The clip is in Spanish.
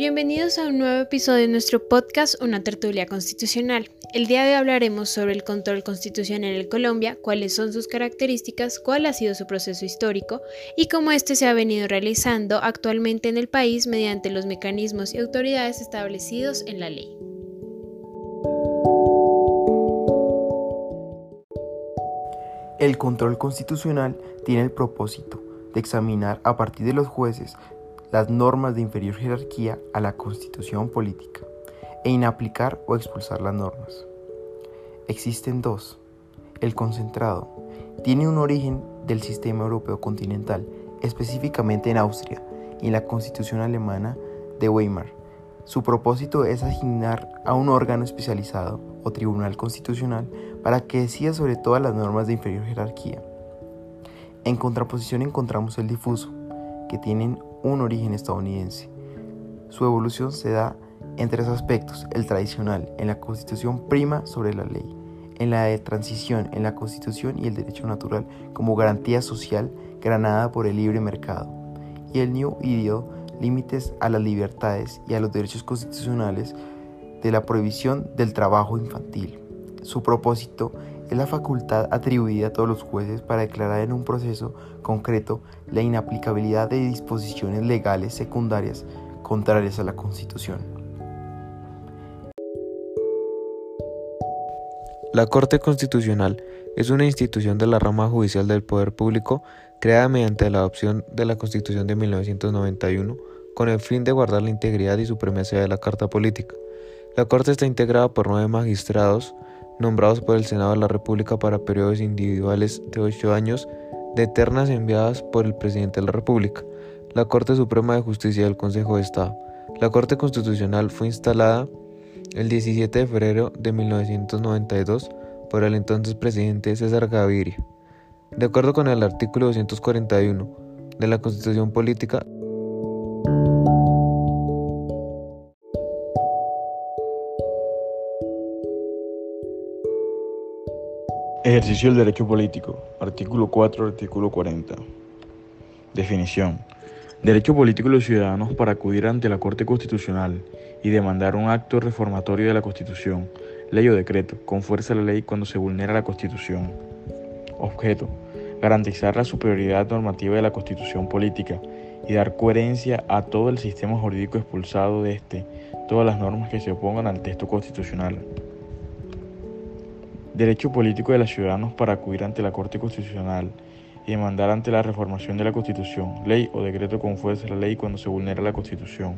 Bienvenidos a un nuevo episodio de nuestro podcast Una tertulia constitucional. El día de hoy hablaremos sobre el control constitucional en Colombia, cuáles son sus características, cuál ha sido su proceso histórico y cómo este se ha venido realizando actualmente en el país mediante los mecanismos y autoridades establecidos en la ley. El control constitucional tiene el propósito de examinar a partir de los jueces las normas de inferior jerarquía a la constitución política e inaplicar o expulsar las normas. Existen dos. El concentrado tiene un origen del sistema europeo continental, específicamente en Austria y en la constitución alemana de Weimar. Su propósito es asignar a un órgano especializado o tribunal constitucional para que decida sobre todas las normas de inferior jerarquía. En contraposición encontramos el difuso, que tienen un origen estadounidense. Su evolución se da en tres aspectos. El tradicional, en la constitución prima sobre la ley. En la de transición, en la constitución y el derecho natural como garantía social granada por el libre mercado. Y el New Ideal, límites a las libertades y a los derechos constitucionales de la prohibición del trabajo infantil. Su propósito es la facultad atribuida a todos los jueces para declarar en un proceso concreto la inaplicabilidad de disposiciones legales secundarias contrarias a la Constitución. La Corte Constitucional es una institución de la rama judicial del poder público creada mediante la adopción de la Constitución de 1991 con el fin de guardar la integridad y supremacía de la Carta Política. La Corte está integrada por nueve magistrados, nombrados por el Senado de la República para periodos individuales de ocho años, de ternas enviadas por el Presidente de la República, la Corte Suprema de Justicia del Consejo de Estado. La Corte Constitucional fue instalada el 17 de febrero de 1992 por el entonces presidente César Gaviria. De acuerdo con el artículo 241 de la Constitución Política, Ejercicio del derecho político. Artículo 4, artículo 40. Definición. Derecho político de los ciudadanos para acudir ante la Corte Constitucional y demandar un acto reformatorio de la Constitución, ley o decreto, con fuerza de la ley cuando se vulnera la Constitución. Objeto. Garantizar la superioridad normativa de la Constitución política y dar coherencia a todo el sistema jurídico expulsado de este, todas las normas que se opongan al texto constitucional. Derecho político de los ciudadanos para acudir ante la Corte Constitucional y demandar ante la reformación de la Constitución, ley o decreto con fuerza de la ley cuando se vulnera la Constitución.